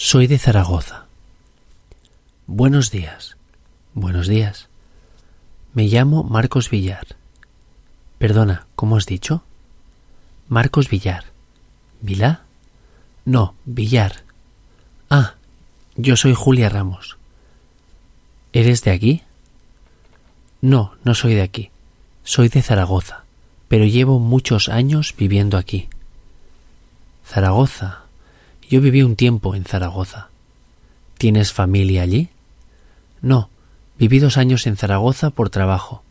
Soy de Zaragoza. Buenos días. Buenos días. Me llamo Marcos Villar. Perdona, ¿cómo has dicho? Marcos Villar. ¿Vilá? No, Villar. Ah, yo soy Julia Ramos. ¿Eres de aquí? No, no soy de aquí. Soy de Zaragoza, pero llevo muchos años viviendo aquí. Zaragoza. Yo viví un tiempo en Zaragoza. ¿Tienes familia allí? No, viví dos años en Zaragoza por trabajo,